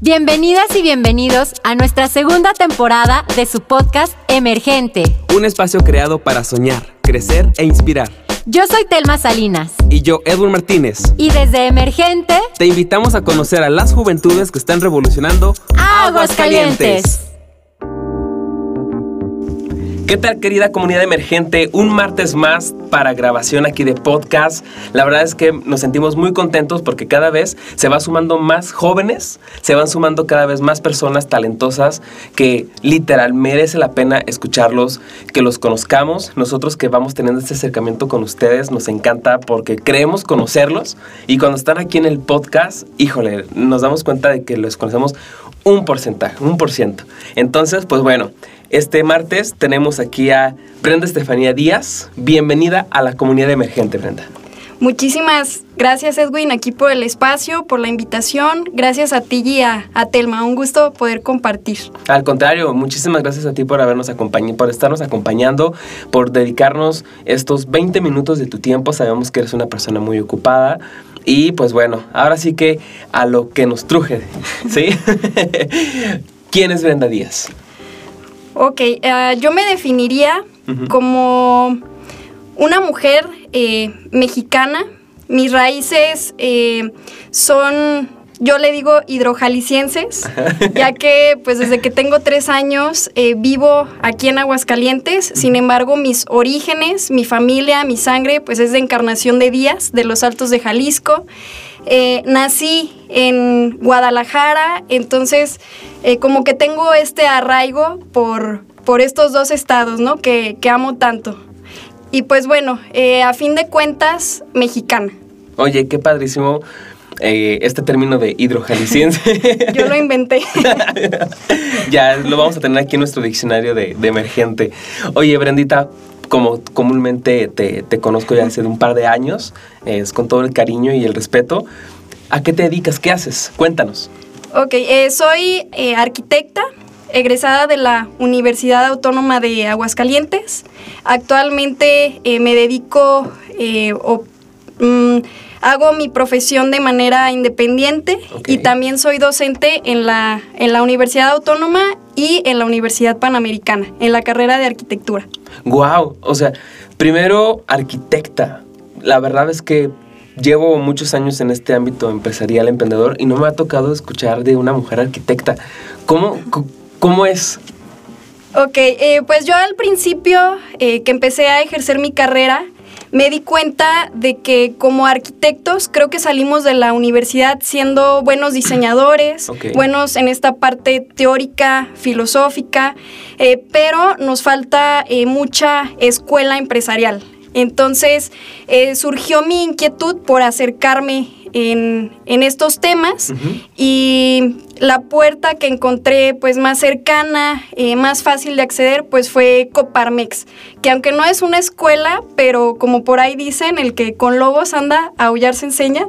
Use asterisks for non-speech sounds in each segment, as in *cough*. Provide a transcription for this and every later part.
Bienvenidas y bienvenidos a nuestra segunda temporada de su podcast Emergente. Un espacio creado para soñar, crecer e inspirar. Yo soy Telma Salinas. Y yo, Edwin Martínez. Y desde Emergente te invitamos a conocer a las juventudes que están revolucionando Aguascalientes. ¿Qué tal querida comunidad emergente? Un martes más para grabación aquí de podcast. La verdad es que nos sentimos muy contentos porque cada vez se va sumando más jóvenes, se van sumando cada vez más personas talentosas que literal merece la pena escucharlos, que los conozcamos. Nosotros que vamos teniendo este acercamiento con ustedes nos encanta porque creemos conocerlos y cuando están aquí en el podcast, híjole, nos damos cuenta de que los conocemos un porcentaje, un por ciento. Entonces, pues bueno, este martes tenemos aquí a Brenda Estefanía Díaz. Bienvenida a la comunidad emergente, Brenda. Muchísimas gracias Edwin aquí por el espacio, por la invitación. Gracias a ti y a, Telma. Un gusto poder compartir. Al contrario, muchísimas gracias a ti por habernos acompañado, por estarnos acompañando, por dedicarnos estos 20 minutos de tu tiempo. Sabemos que eres una persona muy ocupada. Y pues bueno, ahora sí que a lo que nos truje, ¿sí? *laughs* ¿Quién es Brenda Díaz? Ok, eh, yo me definiría como una mujer eh, mexicana. Mis raíces eh, son, yo le digo hidrojalicienses, *laughs* ya que pues desde que tengo tres años vivo aquí en Aguascalientes. Sin embargo, mis orígenes, mi familia, mi sangre, pues es de Encarnación de Díaz, de los Altos de Jalisco. Nací en Guadalajara, entonces eh, como que tengo este arraigo por, por estos dos estados, ¿no? Que, amo tanto. Y pues bueno, eh, a fin de cuentas, mexicana. Oye, qué padrísimo eh, este término de hidrojaliciense. *laughs* Yo lo inventé. *laughs* ya lo vamos a tener aquí en nuestro diccionario de, emergente. Oye, Brendita, como comúnmente te, conozco ya hace un par de años, es con todo el cariño y el respeto. ¿A qué te dedicas? ¿Qué haces? Cuéntanos. Ok, eh, soy eh, arquitecta, egresada de la Universidad Autónoma de Aguascalientes. Actualmente eh, me dedico mm, hago mi profesión de manera independiente y también soy docente en la, en la Universidad Autónoma y en la Universidad Panamericana, en la carrera de arquitectura. Wow, o sea, primero arquitecta. La verdad es que llevo muchos años en este ámbito empresarial, emprendedor, y no me ha tocado escuchar de una mujer arquitecta. ¿Cómo, cómo es? Ok, eh, pues yo al principio eh, que empecé a ejercer mi carrera, me di cuenta de que como arquitectos creo que salimos de la universidad siendo buenos diseñadores, buenos en esta parte teórica, filosófica, eh, pero nos falta mucha escuela empresarial. Entonces eh, surgió mi inquietud por acercarme en, estos temas y la puerta que encontré pues más cercana, eh, más fácil de acceder, pues fue Coparmex, que aunque no es una escuela, pero como por ahí dicen, el que con lobos anda, a aullar se enseña.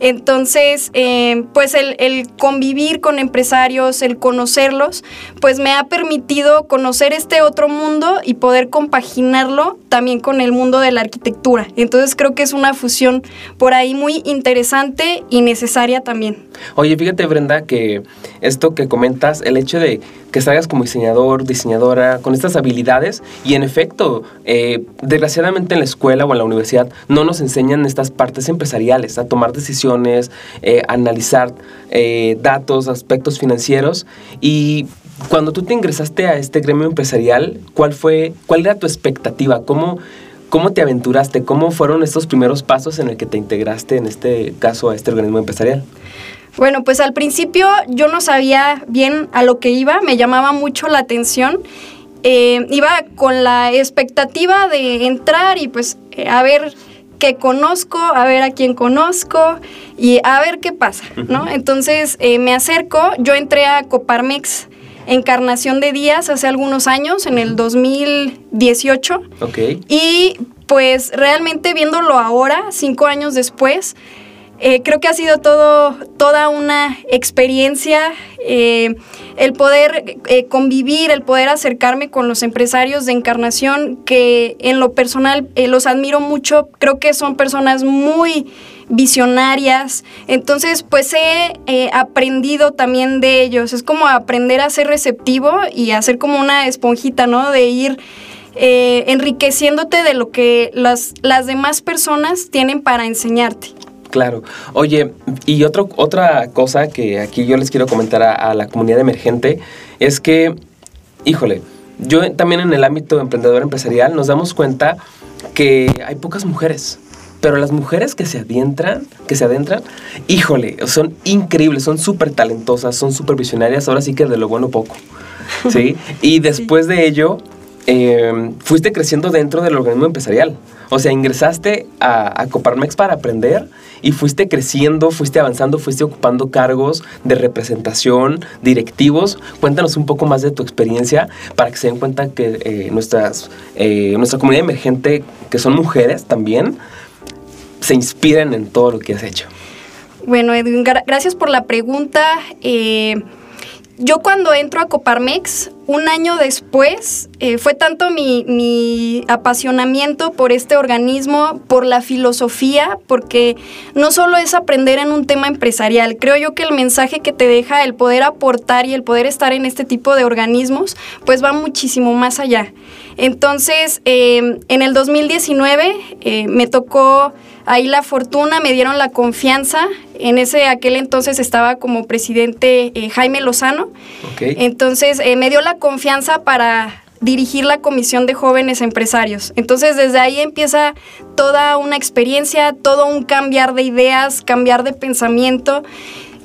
Entonces, eh, pues el, el, convivir con empresarios, el conocerlos, pues me ha permitido conocer este otro mundo y poder compaginarlo también con el mundo de la arquitectura. Entonces creo que es una fusión por ahí muy interesante y necesaria también. Oye, fíjate Brenda que esto que comentas, el hecho de que salgas como diseñador, diseñadora, con estas habilidades, y en efecto, eh, desgraciadamente en la escuela o en la universidad no nos enseñan estas partes empresariales, a tomar decisiones, eh, analizar eh, datos, aspectos financieros, y cuando tú te ingresaste a este gremio empresarial, ¿cuál fue, cuál era tu expectativa? ¿Cómo, ¿Cómo te aventuraste? ¿Cómo fueron estos primeros pasos en el que te integraste, en este caso, a este organismo empresarial? Bueno, pues al principio yo no sabía bien a lo que iba, me llamaba mucho la atención. Eh, iba con la expectativa de entrar y pues eh, a ver qué conozco, a ver a quién conozco y a ver qué pasa, ¿no? Entonces eh, me acerco, yo entré a Coparmex Encarnación de Díaz hace algunos años, en el 2018. Ok. Y pues realmente viéndolo ahora, cinco años después, eh, creo que ha sido todo, toda una experiencia eh, el poder eh, convivir, el poder acercarme con los empresarios de encarnación que en lo personal los admiro mucho. Creo que son personas muy visionarias. Entonces, pues he aprendido también de ellos. Es como aprender a ser receptivo y a ser como una esponjita, ¿no? De ir enriqueciéndote de lo que las, las demás personas tienen para enseñarte. Claro. Oye, y otro, otra cosa que aquí yo les quiero comentar a, la comunidad emergente es que, híjole, yo también en el ámbito emprendedor empresarial nos damos cuenta que hay pocas mujeres. Pero las mujeres que se adentran, que se adentran, híjole, son increíbles, son súper talentosas, son súper visionarias, ahora sí que de lo bueno poco. ¿Sí? *laughs* Y después de ello, eh, fuiste creciendo dentro del organismo empresarial. O sea, ingresaste a, Coparmex para aprender y fuiste creciendo, fuiste avanzando, fuiste ocupando cargos de representación, directivos. Cuéntanos un poco más de tu experiencia para que se den cuenta que eh, eh, nuestra comunidad emergente, que son mujeres también, se inspiren en todo lo que has hecho. Bueno, Edwin, gracias por la pregunta. Eh, yo cuando entro a Coparmex, un año después, eh, fue tanto mi, apasionamiento por este organismo, por la filosofía, porque no solo es aprender en un tema empresarial, creo yo que el mensaje que te deja el poder aportar y el poder estar en este tipo de organismos, pues va muchísimo más allá. Entonces, eh, en el 2019 eh, me tocó ahí la fortuna, me dieron la confianza. En ese aquel entonces estaba como presidente eh, Jaime Lozano. Entonces eh, me dio la confianza para dirigir la Comisión de Jóvenes Empresarios. Entonces desde ahí empieza toda una experiencia, todo un cambiar de ideas, cambiar de pensamiento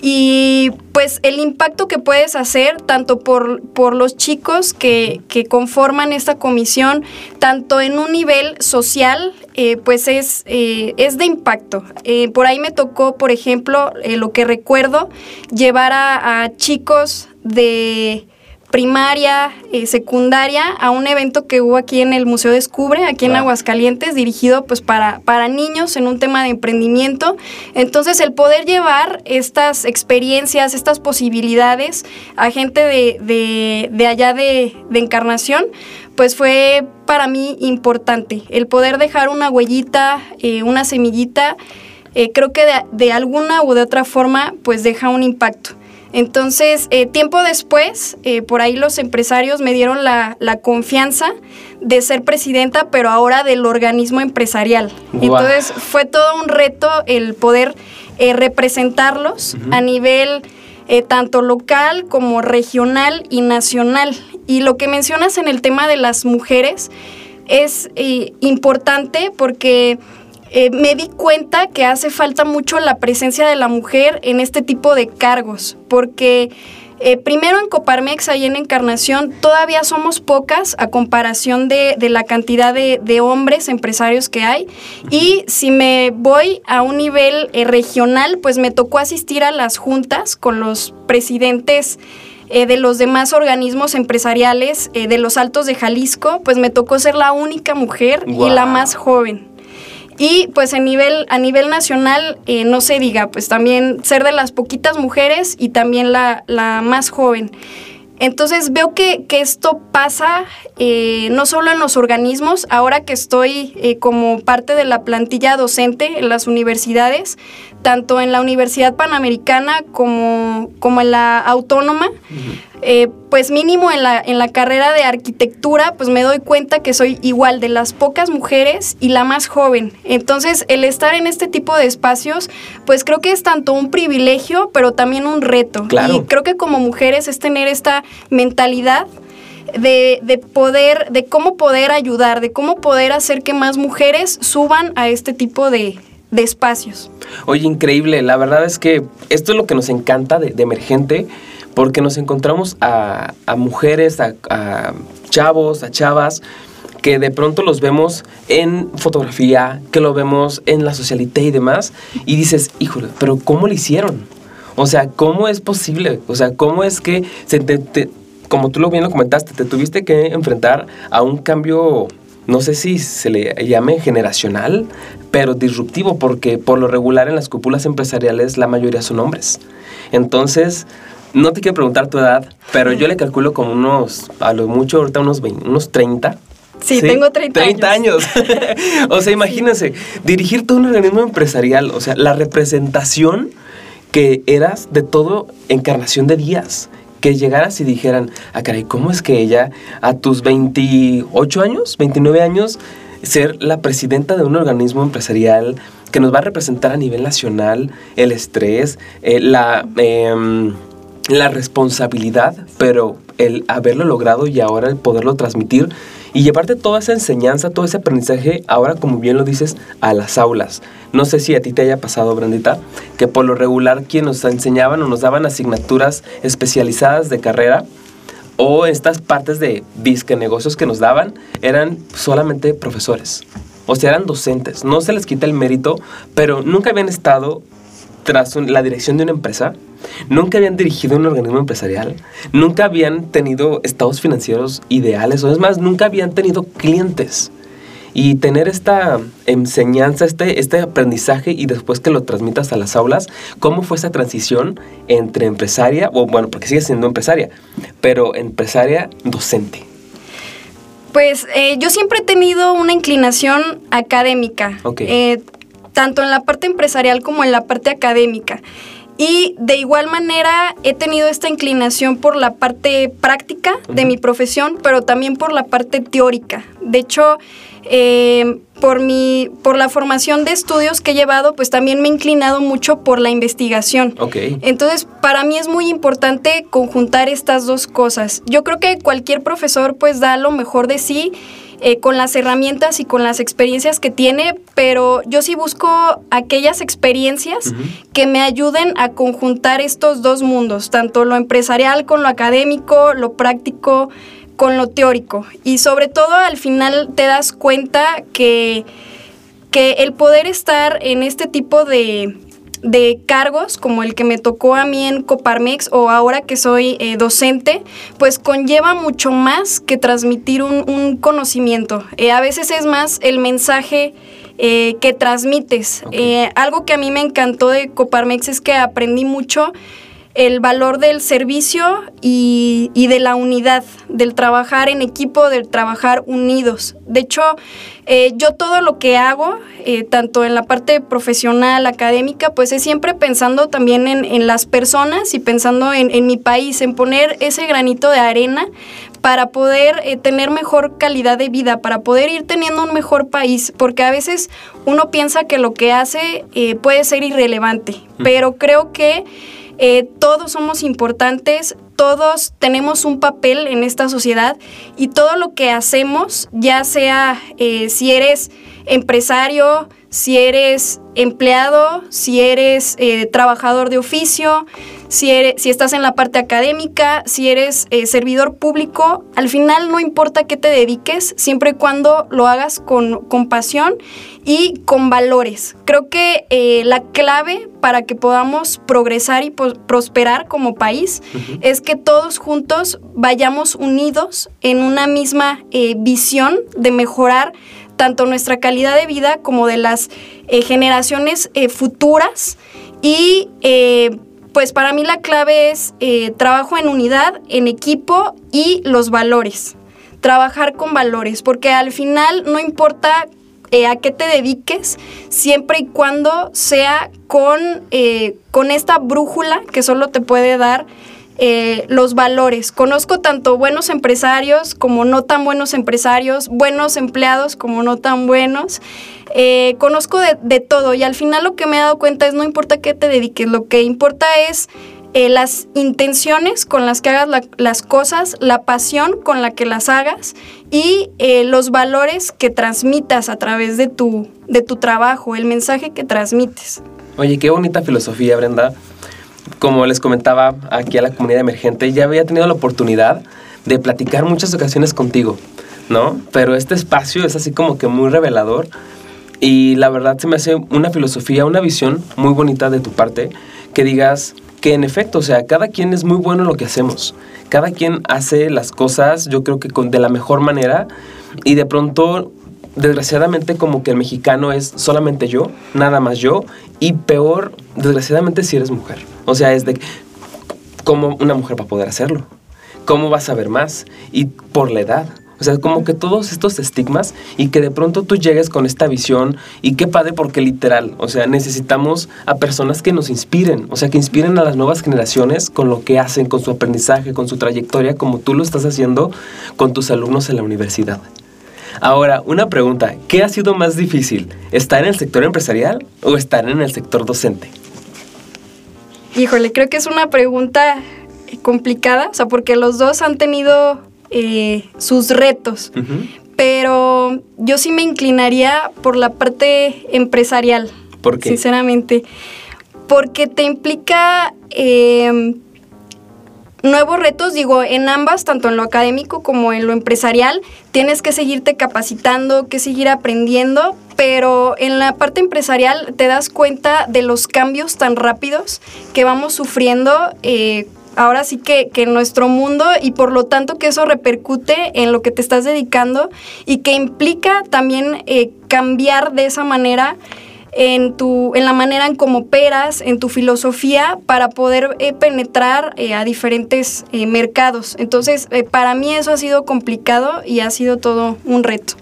y pues el impacto que puedes hacer tanto por, por los chicos que, conforman esta comisión, tanto en un nivel social, eh, pues es, eh, es de impacto. Eh, por ahí me tocó, por ejemplo, lo que recuerdo, llevar a chicos de primaria, eh, secundaria, a un evento que hubo aquí en el Museo Descubre, aquí en Aguascalientes, dirigido pues para, para niños en un tema de emprendimiento. Entonces el poder llevar estas experiencias, estas posibilidades a gente de, allá de, encarnación, pues fue para mí importante. El poder dejar una huellita, eh, una semillita, eh, creo que de, de alguna u de otra forma pues deja un impacto. Entonces, eh, tiempo después, eh, por ahí los empresarios me dieron la, confianza de ser presidenta, pero ahora del organismo empresarial. Entonces, fue todo un reto el poder eh, representarlos a nivel tanto local como regional y nacional. Y lo que mencionas en el tema de las mujeres es importante porque eh, me di cuenta que hace falta mucho la presencia de la mujer en este tipo de cargos, porque eh, primero en Coparmex, ahí en Encarnación, todavía somos pocas a comparación de, la cantidad de, hombres empresarios que hay. Y si me voy a un nivel eh, regional, pues me tocó asistir a las juntas con los presidentes. de los demás organismos empresariales de los Altos de Jalisco, pues me tocó ser la única mujer y la más joven. Y pues a nivel, a nivel nacional, eh, no se diga, pues también ser de las poquitas mujeres y también la, más joven. Entonces veo que, esto pasa eh, no solo en los organismos, ahora que estoy eh, como parte de la plantilla docente en las universidades, tanto en la Universidad Panamericana como, como en la Autónoma. Eh, pues mínimo en la, en la carrera de arquitectura, pues me doy cuenta que soy igual de las pocas mujeres y la más joven. Entonces, el estar en este tipo de espacios, pues creo que es tanto un privilegio, pero también un reto. Y creo que como mujeres es tener esta mentalidad de, de, poder, de cómo poder ayudar, de cómo poder hacer que más mujeres suban a este tipo de, de espacios. Oye, increíble. La verdad es que esto es lo que nos encanta de, Emergente, porque nos encontramos a, mujeres, a, chavos, a chavas, que de pronto los vemos en fotografía, que lo vemos en la socialité y demás, y dices, híjole, pero ¿cómo lo hicieron? O sea, ¿cómo es posible? O sea, ¿cómo es que, como tú lo bien lo comentaste, te tuviste que enfrentar a un cambio no sé si se le llame generacional, pero disruptivo, porque por lo regular en las cúpulas empresariales la mayoría son hombres. Entonces, no te quiero preguntar tu edad, pero yo le calculo como unos, a lo mucho ahorita unos, 20, unos 30, Sí, tengo 30, 30 años. *laughs* o sea, imagínense, dirigir todo un organismo empresarial, o sea, la representación que eras de todo encarnación de días. Que llegaras y dijeran, ah, caray, ¿cómo es que ella a tus 28 años, 29 años, ser la presidenta de un organismo empresarial que nos va a representar a nivel nacional el estrés, eh, la, em, la responsabilidad, pero el haberlo logrado y ahora el poderlo transmitir y llevarte toda esa enseñanza, todo ese aprendizaje, ahora como bien lo dices, a las aulas. No sé si a ti te haya pasado, Brandita, que por lo regular quien nos enseñaban o nos daban asignaturas especializadas de carrera o estas partes de disque negocios que nos daban eran solamente profesores. O sea, eran docentes. No se les quita el mérito, pero nunca habían estado tras la dirección de una empresa nunca habían dirigido un organismo empresarial, nunca habían tenido estados financieros ideales, o es más, nunca habían tenido clientes. Y tener esta enseñanza, este, este aprendizaje y después que lo transmitas a las aulas, ¿cómo fue esa transición entre empresaria, o bueno, porque sigue siendo empresaria, pero empresaria docente? Pues eh, yo siempre he tenido una inclinación académica, eh, tanto en la parte empresarial como en la parte académica. Y de igual manera he tenido esta inclinación por la parte práctica de mi profesión, pero también por la parte teórica. De hecho, eh, por, mi, por la formación de estudios que he llevado, pues también me he inclinado mucho por la investigación. Entonces, para mí es muy importante conjuntar estas dos cosas. Yo creo que cualquier profesor pues da lo mejor de sí eh, con las herramientas y con las experiencias que tiene, pero yo sí busco aquellas experiencias que me ayuden a conjuntar estos dos mundos, tanto lo empresarial con lo académico, lo práctico con lo teórico. Y sobre todo al final te das cuenta que, que el poder estar en este tipo de, de cargos como el que me tocó a mí en Coparmex o ahora que soy eh, docente, pues conlleva mucho más que transmitir un, conocimiento. Eh, a veces es más el mensaje eh, que transmites. algo que a mí me encantó de Coparmex es que aprendí mucho el valor del servicio y, de la unidad, del trabajar en equipo, del trabajar unidos. De hecho, eh, yo todo lo que hago, eh, tanto en la parte profesional, académica, pues es siempre pensando también en, las personas y pensando en, mi país, en poner ese granito de arena para poder eh, tener mejor calidad de vida, para poder ir teniendo un mejor país, porque a veces uno piensa que lo que hace puede ser irrelevante, pero creo que eh, todos somos importantes, todos tenemos un papel en esta sociedad y todo lo que hacemos, ya sea eh, si eres empresario, si eres empleado, si eres eh, trabajador de oficio, si, eres, si estás en la parte académica, si eres servidor público, al final no importa qué te dediques, siempre y cuando lo hagas con, con pasión y con valores. Creo que eh, la clave para que podamos progresar y prosperar como país es que todos juntos vayamos unidos en una misma eh, visión de mejorar tanto nuestra calidad de vida como de las eh, generaciones futuras y pues para mí la clave es trabajo en unidad, en equipo y los valores. Trabajar con valores, porque al final no importa eh, a qué te dediques, siempre y cuando sea con, eh, con esta brújula que solo te puede dar eh, los valores. Conozco tanto buenos empresarios como no tan buenos empresarios, buenos empleados como no tan buenos. conozco de, de, todo y al final lo que me he dado cuenta es no importa qué te dediques, lo que importa es eh, las intenciones con las que hagas las cosas, la pasión con la que las hagas y eh, los valores que transmitas a través de tu, de tu trabajo, el mensaje que transmites. Oye, qué bonita filosofía, Brenda. Como les comentaba aquí a la comunidad emergente, ya había tenido la oportunidad de platicar muchas ocasiones contigo, ¿no? Pero este espacio es así como que muy revelador y la verdad se me hace una filosofía, una visión muy bonita de tu parte, que digas, que en efecto, o sea, cada quien es muy bueno en lo que hacemos. Cada quien hace las cosas, yo creo que con, de la mejor manera y de pronto, desgraciadamente, como que el mexicano es solamente yo, nada más yo, y peor, desgraciadamente, si eres mujer. O sea, es de cómo una mujer va a poder hacerlo. ¿Cómo vas a ver más? Y por la edad. O sea, como que todos estos estigmas y que de pronto tú llegues con esta visión y qué padre porque literal, o sea, necesitamos a personas que nos inspiren, o sea, que inspiren a las nuevas generaciones con lo que hacen, con su aprendizaje, con su trayectoria, como tú lo estás haciendo con tus alumnos en la universidad. Ahora, una pregunta, ¿qué ha sido más difícil? ¿Estar en el sector empresarial o estar en el sector docente? Híjole, creo que es una pregunta complicada, o sea, porque los dos han tenido eh, sus retos, pero yo sí me inclinaría por la parte empresarial. ¿Por qué? Sinceramente, porque te implica em, nuevos retos, digo, en ambas, tanto en lo académico como en lo empresarial, tienes que seguirte capacitando, que seguir aprendiendo, pero en la parte empresarial te das cuenta de los cambios tan rápidos que vamos sufriendo. Eh, ahora sí que, en nuestro mundo y por lo tanto que eso repercute en lo que te estás dedicando y que implica también eh, cambiar de esa manera en, tu, en la manera en cómo operas, en tu filosofía, para poder eh, penetrar eh, a diferentes eh, mercados. Entonces, para mí eso ha sido complicado y ha sido todo un reto.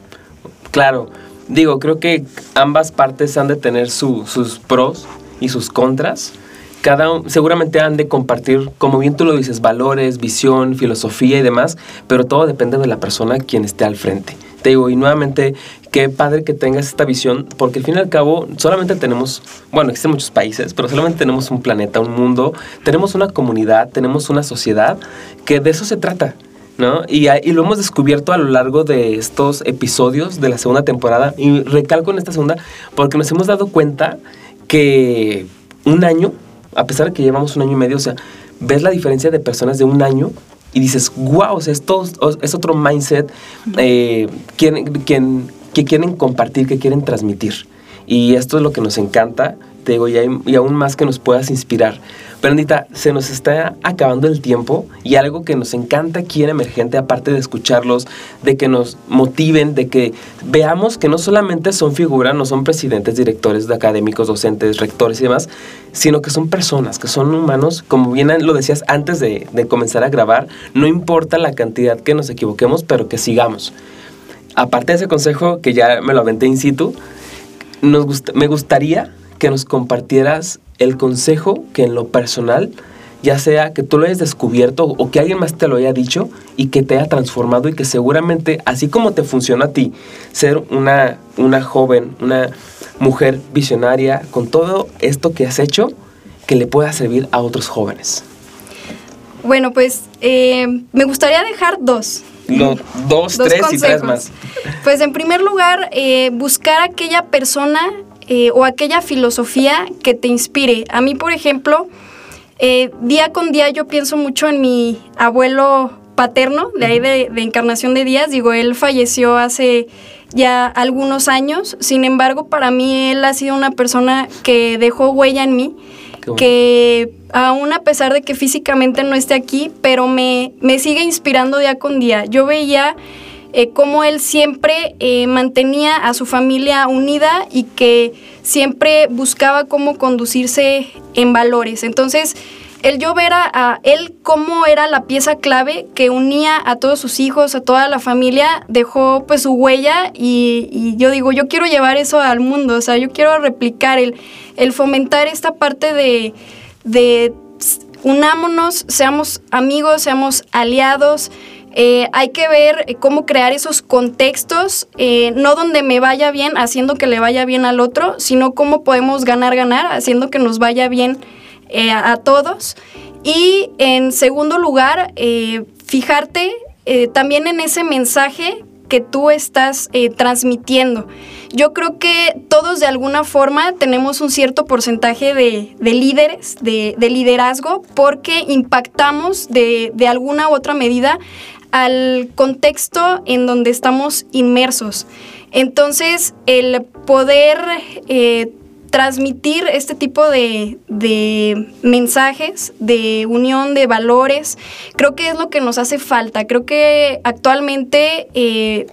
Claro, digo, creo que ambas partes han de tener sus pros y sus contras. Cada, seguramente han de compartir, como bien tú lo dices, valores, visión, filosofía y demás, pero todo depende de la persona quien esté al frente. Te digo, y nuevamente, qué padre que tengas esta visión, porque al fin y al cabo solamente tenemos, bueno, existen muchos países, pero solamente tenemos un planeta, un mundo, tenemos una comunidad, tenemos una sociedad, que de eso se trata. ¿No? Y, lo hemos descubierto a lo largo de estos episodios de la segunda temporada. Y recalco en esta segunda porque nos hemos dado cuenta que un año, a pesar de que llevamos un año y medio, o sea, ves la diferencia de personas de un año y dices, wow, o sea, esto es otro mindset eh, quien, que quieren compartir, que quieren transmitir. Y esto es lo que nos encanta, te digo, y, y, aún más que nos puedas inspirar. Pero se nos está acabando el tiempo y algo que nos encanta aquí en Emergente, aparte de escucharlos, de que nos motiven, de que veamos que no solamente son figuras, no son presidentes, directores de académicos, docentes, rectores y demás, sino que son personas, que son humanos, como bien lo decías antes de comenzar a grabar, no importa la cantidad que nos equivoquemos, pero que sigamos. Aparte de ese consejo que ya me lo aventé in situ, me gustaría que nos compartieras el consejo que en lo personal, ya sea que tú lo hayas descubierto o que alguien más te lo haya dicho y que te haya transformado y que seguramente, así como te funciona a ti, ser una, una joven, una mujer visionaria con todo esto que has hecho, que le pueda servir a otros jóvenes. Bueno, pues eh, me gustaría dejar dos. Dos, tres y tres más. Pues en primer lugar, eh, buscar aquella persona eh, o aquella filosofía que te inspire. A mí, por ejemplo, eh, día con día yo pienso mucho en mi abuelo paterno, de ahí de, Encarnación de Díaz. Digo, él falleció hace ya algunos años. Sin embargo, para mí él ha sido una persona que dejó huella en mí, que aún a pesar de que físicamente no esté aquí, pero me, me sigue inspirando día con día. Yo veía eh, cómo él siempre eh, mantenía a su familia unida y que siempre buscaba cómo conducirse en valores. Entonces, el yo ver a, él cómo era la pieza clave que unía a todos sus hijos, a toda la familia, dejó pues su huella y, yo digo, yo quiero llevar eso al mundo, o sea, yo quiero replicar el, el fomentar esta parte de, de unámonos, seamos amigos, seamos aliados, eh, hay que ver eh, cómo crear esos contextos, eh, no donde me vaya bien haciendo que le vaya bien al otro, sino cómo podemos ganar, ganar, haciendo que nos vaya bien a, todos. Y en segundo lugar, fijarte también en ese mensaje que tú estás transmitiendo. Yo creo que todos de alguna forma tenemos un cierto porcentaje de, líderes, de, liderazgo, porque impactamos de, de alguna u otra medida al contexto en donde estamos inmersos. Entonces, el poder eh, transmitir este tipo de, mensajes, de unión, de valores, creo que es lo que nos hace falta. Creo que actualmente, eh,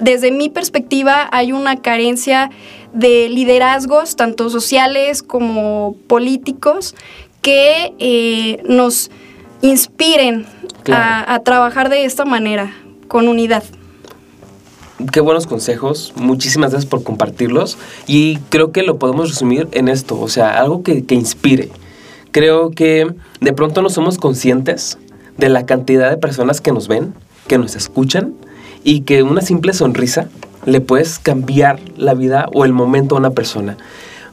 desde mi perspectiva, hay una carencia de liderazgos, tanto sociales como políticos, que eh, nos inspiren a, trabajar de esta manera, con unidad. Qué buenos consejos. Muchísimas gracias por compartirlos. Y creo que lo podemos resumir en esto, o sea, algo que, que inspire. Creo que de pronto no somos conscientes de la cantidad de personas que nos ven, que nos escuchan y que una simple sonrisa le puedes cambiar la vida o el momento a una persona.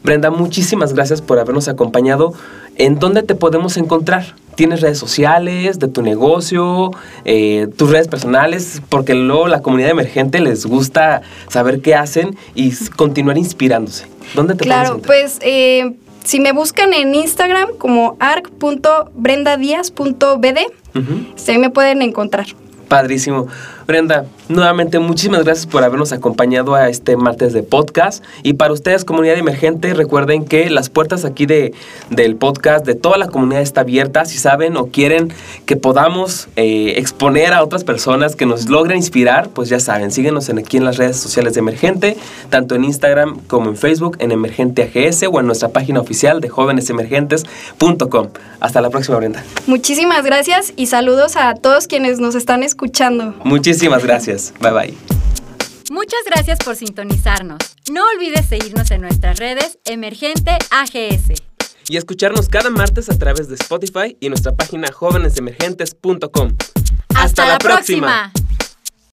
Brenda, muchísimas gracias por habernos acompañado. ¿En dónde te podemos encontrar? ¿Tienes redes sociales de tu negocio, eh, tus redes personales? Porque luego la comunidad emergente les gusta saber qué hacen y continuar inspirándose. ¿Dónde te Claro, pues eh, si me buscan en Instagram como arc.brendadias.bd, se me pueden encontrar. Padrísimo. Brenda, nuevamente muchísimas gracias por habernos acompañado a este martes de podcast. Y para ustedes, comunidad emergente, recuerden que las puertas aquí de, del podcast de toda la comunidad está abierta. Si saben o quieren que podamos eh, exponer a otras personas que nos logren inspirar, pues ya saben, síguenos en, aquí en las redes sociales de Emergente, tanto en Instagram como en Facebook, en Emergente AGS o en nuestra página oficial de jóvenesemergentes.com. Hasta la próxima, Brenda. Muchísimas gracias y saludos a todos quienes nos están escuchando. Muchísimas Muchísimas gracias. Bye bye. Muchas gracias por sintonizarnos. No olvides seguirnos en nuestras redes Emergente AGS. Y escucharnos cada martes a través de Spotify y nuestra página jóvenesemergentes.com. Hasta, la, próxima.